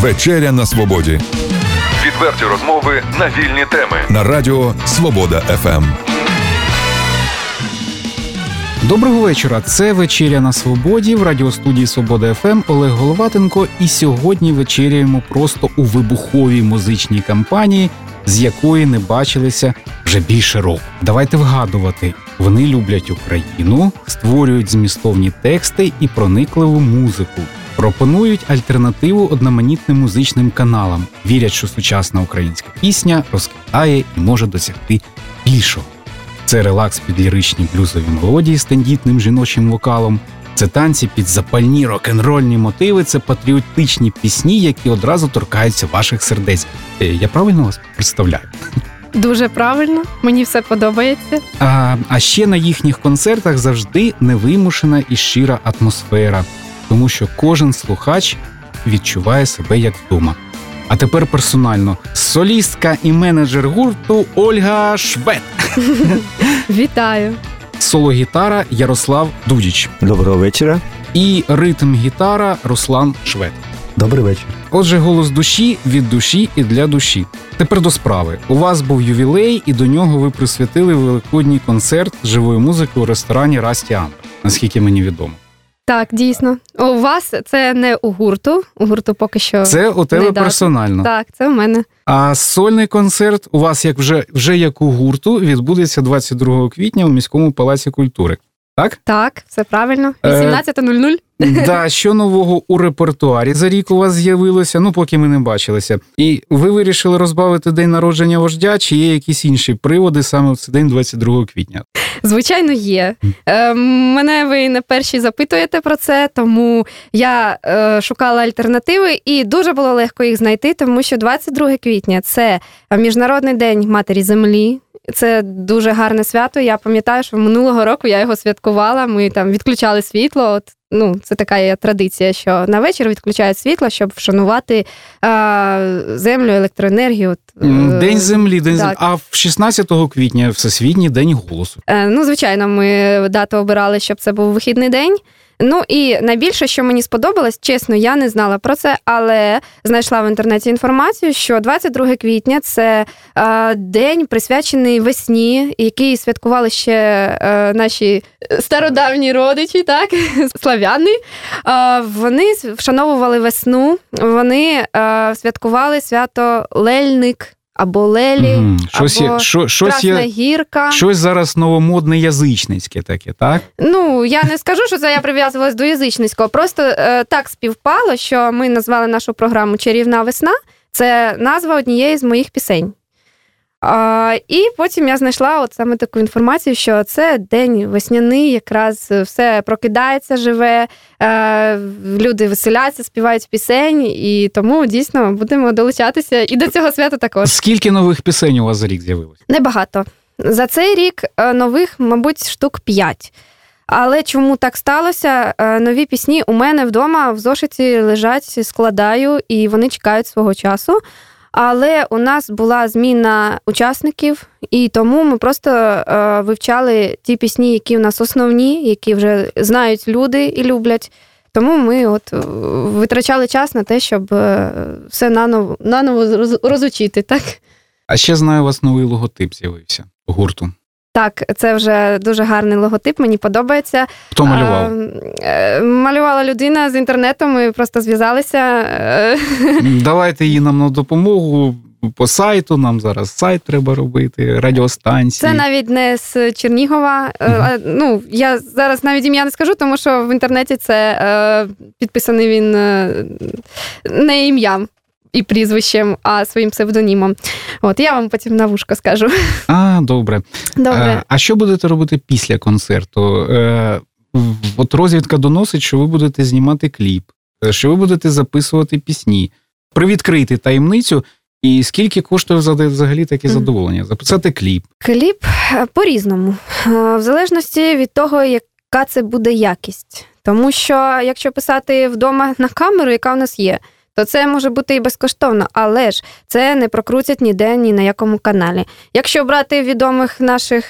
Вечеря на свободі Відверті розмови на вільні теми. на радіо Свобода. ФМ. Доброго вечора. Це вечеря на свободі в радіостудії Свобода ФМ Олег Головатенко. І сьогодні вечеряємо просто у вибуховій музичній компанії, з якої не бачилися вже більше року. Давайте вгадувати. Вони люблять Україну, створюють змістовні тексти і проникливу музику. Пропонують альтернативу одноманітним музичним каналам. Вірять, що сучасна українська пісня розквітає і може досягти більшого. Це релакс під ліричні блюзові мелодії з тендітним жіночим вокалом. Це танці під запальні рок-н-рольні мотиви, це патріотичні пісні, які одразу торкаються ваших сердець. Е, Я правильно вас представляю? Дуже правильно, мені все подобається. А, а ще на їхніх концертах завжди невимушена і щира атмосфера, тому що кожен слухач відчуває себе як вдома. А тепер персонально солістка і менеджер гурту Ольга Швед, Вітаю! соло-гітара Ярослав Дудіч Доброго вечора. і ритм-гітара Руслан Швед. Добрий вечір. Отже, голос душі від душі і для душі. Тепер до справи. У вас був ювілей, і до нього ви присвятили великодній концерт живої музики у ресторані Расті наскільки мені відомо. Так, дійсно. У вас це не у гурту. У гурту поки що. Це у тебе персонально. Так, це у мене. А сольний концерт у вас як вже, вже як у гурту відбудеться 22 квітня у міському палаці культури. Так? Так, все правильно. Е, 18.00. Да, що нового у репертуарі за рік у вас з'явилося, ну поки ми не бачилися. І ви вирішили розбавити день народження вождя, чи є якісь інші приводи саме в цей день 22 квітня? Звичайно, є. Е, мене ви не перші запитуєте про це, тому я е, шукала альтернативи, і дуже було легко їх знайти, тому що 22 квітня це Міжнародний день матері землі. Це дуже гарне свято. Я пам'ятаю, що минулого року я його святкувала. Ми там відключали світло. От ну, це така є традиція, що на вечір відключають світло, щоб вшанувати е, землю, електроенергію. От, е, День землі, день землі. А 16 квітня Всесвітній день голосу. Е, Ну, звичайно, ми дату обирали, щоб це був вихідний день. Ну і найбільше, що мені сподобалось, чесно, я не знала про це, але знайшла в інтернеті інформацію, що 22 квітня це е, день присвячений весні, який святкували ще е, наші стародавні родичі, так славяни. Е, вони вшановували весну, вони е, святкували свято Лельник або Лелі, угу. Щось, є, що, щось, Красна є, гірка. щось зараз новомодне язичницьке таке, так? Ну, я не скажу, що це я прив'язувалась до язичницького. Просто е, так співпало, що ми назвали нашу програму Чарівна весна. Це назва однієї з моїх пісень. А, і потім я знайшла от саме таку інформацію, що це день весняний, якраз все прокидається, живе, е, люди веселяться, співають пісень, і тому дійсно будемо долучатися і до цього свята також. Скільки нових пісень у вас за рік з'явилось? Небагато. За цей рік е, нових, мабуть, штук 5. Але чому так сталося? Е, Нові пісні у мене вдома в зошиті лежать, складаю, і вони чекають свого часу. Але у нас була зміна учасників, і тому ми просто е, вивчали ті пісні, які у нас основні, які вже знають люди і люблять. Тому ми от е, витрачали час на те, щоб е, все наново, наново розучити. Так? А ще знаю, у вас новий логотип з'явився гурту. Так, це вже дуже гарний логотип, мені подобається. Хто малював? А, е, малювала людина з інтернету, ми просто зв'язалися. Давайте її нам на допомогу по сайту. Нам зараз сайт треба робити, радіостанції. Це навіть не з Чернігова. Мгм. Ну, я зараз навіть ім'я не скажу, тому що в інтернеті це е, підписаний він не ім'ям. І прізвищем, а своїм псевдонімом. От я вам потім на вушко скажу. А, добре. Добре. Е, А що будете робити після концерту? Е, От розвідка доносить, що ви будете знімати кліп, е, що ви будете записувати пісні. Привідкрити таємницю, і скільки коштує взагалі- таке задоволення? Записати кліп. Кліп по-різному, в залежності від того, яка це буде якість. Тому що якщо писати вдома на камеру, яка у нас є, то це може бути і безкоштовно, але ж це не прокрутять ніде ні на якому каналі. Якщо брати відомих наших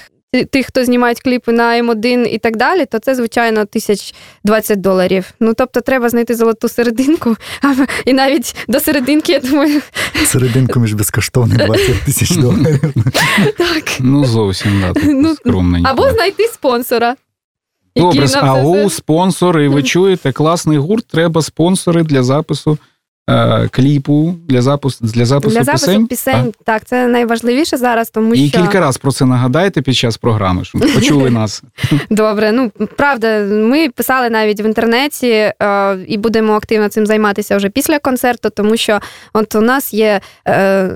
тих, хто знімають кліпи на М1 і так далі, то це, звичайно, тисяч 20 доларів. Ну, тобто, треба знайти золоту серединку, і навіть до серединки, я думаю. Серединку між безкоштовним 20 тисяч доларів. Так. Ну, зовсім да, Ну, скромненько. Або знайти спонсора. Добре, ау, спонсори, ви чуєте, класний гурт, треба спонсори для запису кліпу, для запису, для запису Для запису пісень. пісень, так, це найважливіше зараз, тому І що кілька разів про це нагадайте під час програми, щоб почули нас. добре. Ну правда, ми писали навіть в інтернеті е, і будемо активно цим займатися вже після концерту, тому що от у нас є е,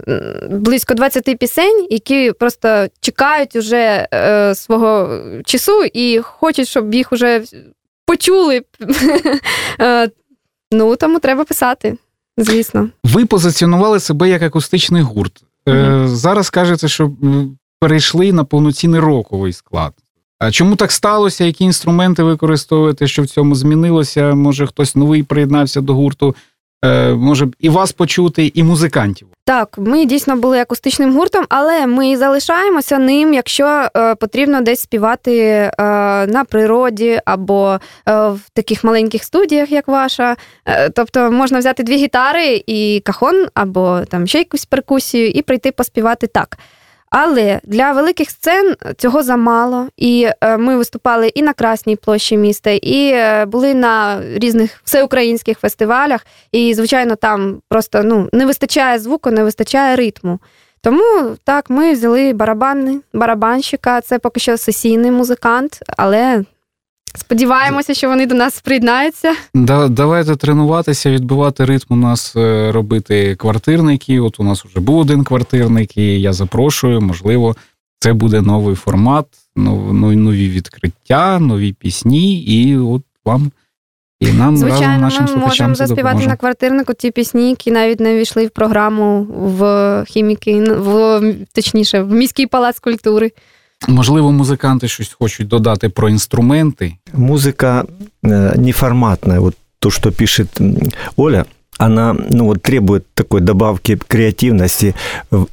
близько 20 пісень, які просто чекають уже е, свого часу і хочуть, щоб їх уже почули. Е, ну тому треба писати, звісно. Ви позиціонували себе як акустичний гурт. Е, зараз кажете, що перейшли на повноцінний роковий склад. А чому так сталося? Які інструменти використовуєте, що в цьому змінилося? Може, хтось новий приєднався до гурту? Е, може і вас почути, і музикантів. Так, ми дійсно були акустичним гуртом, але ми залишаємося ним, якщо е, потрібно десь співати е, на природі або е, в таких маленьких студіях, як ваша. Е, тобто можна взяти дві гітари і кахон, або там ще якусь перкусію, і прийти поспівати так. Але для великих сцен цього замало, і е, ми виступали і на Красній площі міста, і е, були на різних всеукраїнських фестивалях. І, звичайно, там просто ну, не вистачає звуку, не вистачає ритму. Тому так, ми взяли барабани, барабанщика, це поки що сесійний музикант, але сподіваємося, що вони до нас приєднаються. Да, давайте тренуватися, відбивати ритм у нас е, робити квартирники. От у нас вже був один квартирник, і я запрошую. Можливо, це буде новий формат, ну, нові відкриття, нові пісні, і от вам і нам Звичайно, нашим ми можемо заспівати допоможе. на квартирнику ті пісні, які навіть не війшли в програму в хіміки, в точніше, в міський палац культури. Можливо, музиканти щось хочуть додати про інструменти. Музыка неформатна, неформатная, вот то, что пишет Оля, она ну, вот, требует такой добавки креативности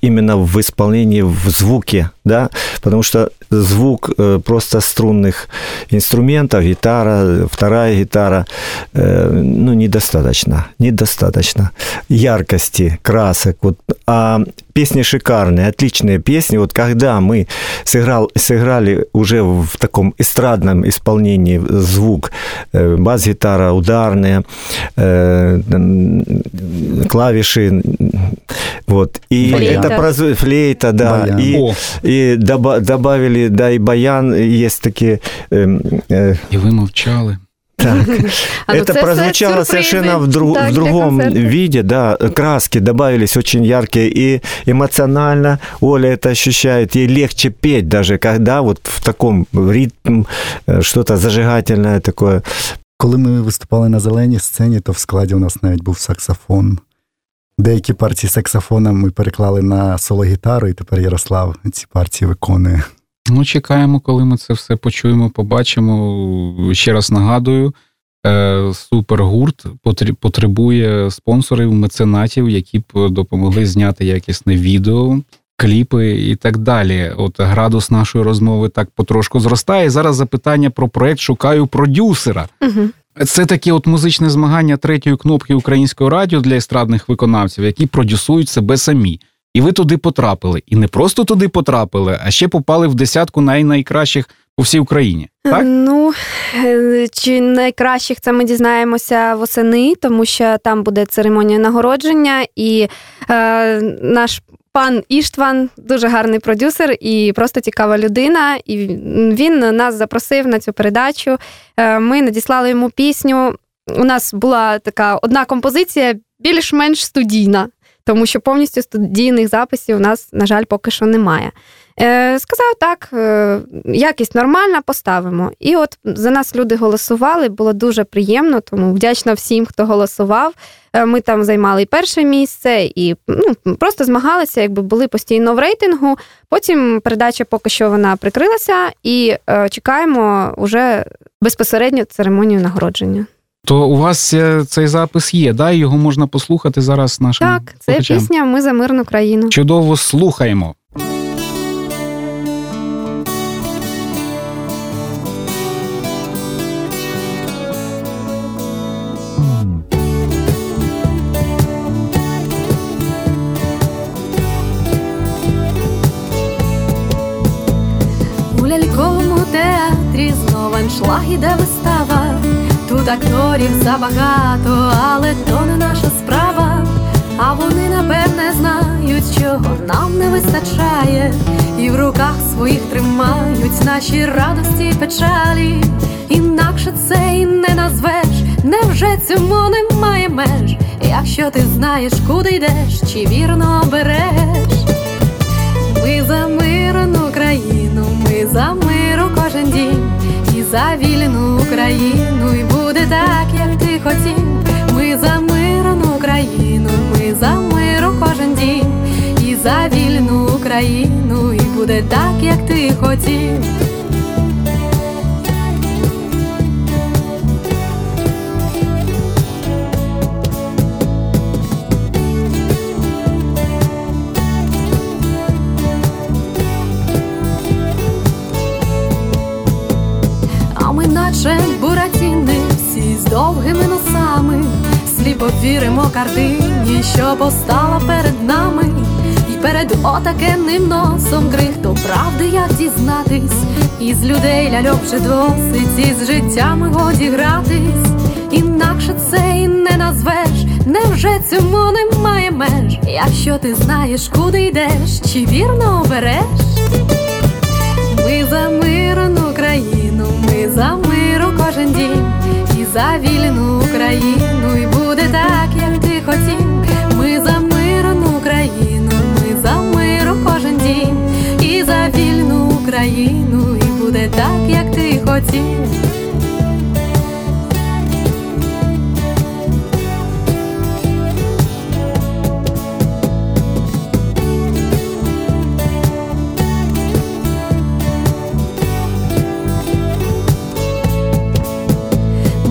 именно в исполнении, в звуке, да, потому что звук просто струнных инструментов, гитара, вторая гитара, ну, недостаточно, недостаточно яркости, красок, вот, а песни шикарные, отличные песни, вот когда мы сыграл, сыграли уже в таком эстрадном исполнении звук, э, бас-гитара ударная, э, клавиши, вот, и Флейта. это производит флейта, да, Баян. и, О, и доба- добавили, да, и баян, есть такие, эм, э, і ви мовчали. так, А, ну, это це все прозвучало сюрпризи, совершенно в, дру- так, в для другом концерту. виде, да, краски добавились очень яркие и эмоционально Оля это ощущает, ей легче петь даже, когда вот в таком ритм э, что-то зажигательное такое. Коли ми виступали на зеленій сцені, то в складі у нас навіть був саксофон. Деякі партії саксофона ми переклали на соло-гітару, і тепер Ярослав ці партії виконує. Ну, чекаємо, коли ми це все почуємо, побачимо. Ще раз нагадую, е, супергурт потребує спонсорів, меценатів, які б допомогли зняти якісне відео, кліпи і так далі. От градус нашої розмови так потрошку зростає. Зараз запитання про проект Шукаю продюсера. Угу. Це таке от музичне змагання третьої кнопки українського радіо для естрадних виконавців, які продюсують себе самі. І ви туди потрапили. І не просто туди потрапили, а ще попали в десятку най-найкращих по всій Україні. Так? Ну, е, чи найкращих це ми дізнаємося восени, тому що там буде церемонія нагородження, і е, наш пан Іштван дуже гарний продюсер і просто цікава людина. І він нас запросив на цю передачу. Е, ми надіслали йому пісню. У нас була така одна композиція, більш-менш студійна, тому що повністю студійних записів у нас, на жаль, поки що немає. Е, сказав так, е, якість нормальна, поставимо. І от за нас люди голосували, було дуже приємно, тому вдячна всім, хто голосував. Е, ми там займали і перше місце, і ну, просто змагалися, якби були постійно в рейтингу. Потім передача поки що вона прикрилася, і е, чекаємо уже безпосередньо церемонію нагородження. То у вас е, цей запис є, да? Його можна послухати зараз нашим Так, це слухачам. пісня Ми за мирну країну. Чудово слухаємо. У ляльковому театрі знову аншлаг іде вистава. Тут акторів забагато, але то не наша справа. А вони напевне знають, чого нам не вистачає, і в руках своїх тримають наші радості й печалі. Інакше це і не назвеш, невже цьому немає меж, якщо ти знаєш, куди йдеш, чи вірно береш. Ми за мирну країну, ми за миру кожен дім, і за вільну Україну, і буде так, як ти хотів. Ми за мирну Україну, ми за миру кожен дім, і за вільну Україну, і буде так, як ти хотів. Сліпо віримо картині, що постала перед нами, І перед отакенним носом крихто правди, як дізнатись, із людей ляльок вже досить, і з життями годі гратись, інакше це і не назвеш, невже цьому немає меж, якщо ти знаєш, куди йдеш, чи вірно обереш? Ми за мирну країну, ми за миру кожен дім, і за вільну Україну, і хотів.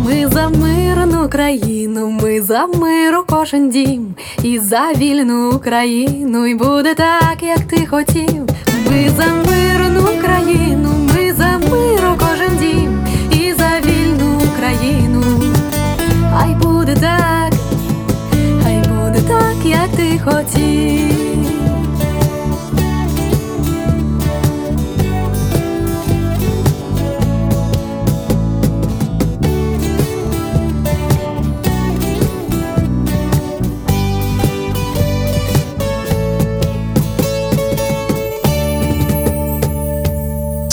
Ми за мирну країну, ми за миру кожен дім, і за вільну Україну, і буде так, як ти хотів. Ми за мирну країну, так, хай буде так, як ти хотів.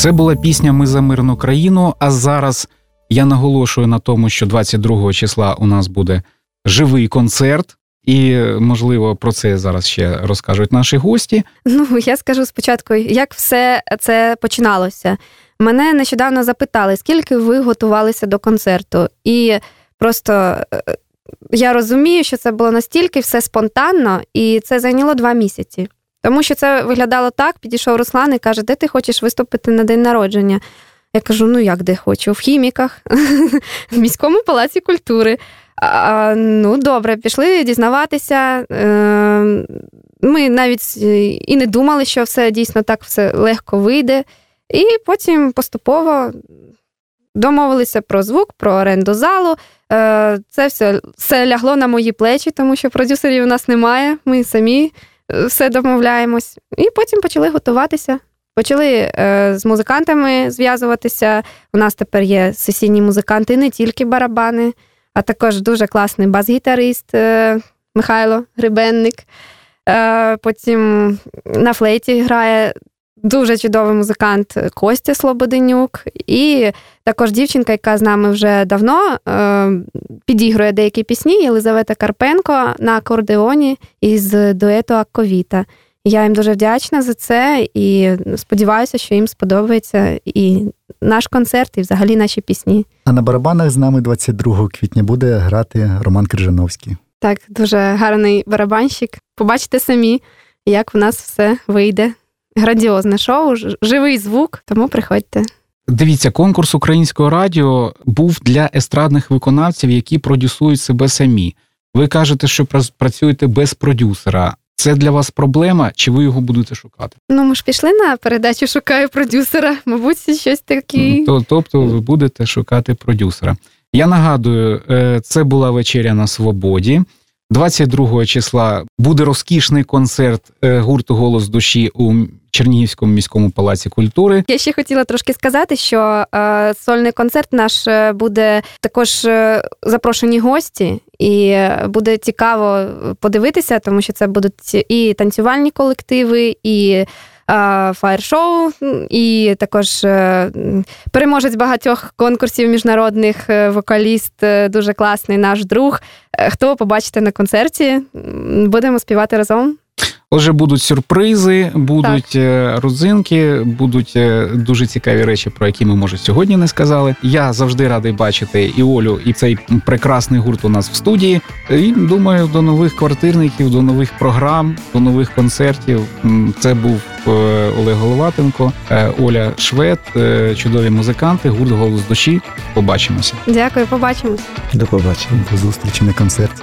Це була пісня Ми за мирну країну. А зараз я наголошую на тому, що 22 числа у нас буде живий концерт, і можливо про це зараз ще розкажуть наші гості. Ну, я скажу спочатку, як все це починалося. Мене нещодавно запитали, скільки ви готувалися до концерту. І просто е, я розумію, що це було настільки все спонтанно, і це зайняло два місяці. Тому що це виглядало так: підійшов Руслан і каже, де ти хочеш виступити на день народження? Я кажу: ну як де хочу? В хіміках, в міському палаці культури. А, Ну, добре, пішли дізнаватися. Е, Ми навіть і не думали, що все дійсно так все легко вийде. І потім поступово домовилися про звук, про оренду залу. Е, Це все, все лягло на мої плечі, тому що продюсерів у нас немає. Ми самі все домовляємось. І потім почали готуватися. Почали е, з музикантами зв'язуватися. У нас тепер є сесійні музиканти, не тільки барабани, а також дуже класний бас-гітарист е, Михайло Грибенник. Е, потім на флейті грає дуже чудовий музикант Костя Слободенюк. І також дівчинка, яка з нами вже давно підігрує деякі пісні, Єлизавета Карпенко на акордеоні із дуету Акковіта. Я їм дуже вдячна за це і сподіваюся, що їм сподобається і наш концерт, і взагалі наші пісні. А на барабанах з нами 22 квітня буде грати Роман Крижановський. Так, дуже гарний барабанщик. Побачите самі, як в нас все вийде. Грандіозне шоу, живий звук, тому приходьте. Дивіться, конкурс українського радіо був для естрадних виконавців, які продюсують себе самі. Ви кажете, що працюєте без продюсера. Це для вас проблема, чи ви його будете шукати? Ну, ми ж пішли на передачу Шукаю продюсера. Мабуть, щось таке. Тобто, ви будете шукати продюсера. Я нагадую, це була вечеря на свободі. 22 числа буде розкішний концерт е, гурту Голос душі у Чернігівському міському палаці культури. Я ще хотіла трошки сказати, що е, сольний концерт наш е, буде також е, запрошені гості, і буде цікаво подивитися, тому що це будуть і танцювальні колективи, і фаєр-шоу, і також е, переможець багатьох конкурсів міжнародних е, вокаліст, е, дуже класний наш друг. Хто побачите на концерті, будемо співати разом. Отже, будуть сюрпризи, будуть е, родзинки, будуть е, дуже цікаві речі, про які ми може сьогодні не сказали. Я завжди радий бачити і Олю, і цей прекрасний гурт у нас в студії. І думаю, до нових квартирників, до нових програм, до нових концертів. Це був е, Олег Головатенко, Оля Швед, чудові музиканти, гурт голос душі. Побачимося. Дякую, побачимось. До побачення. До зустрічі на концерті.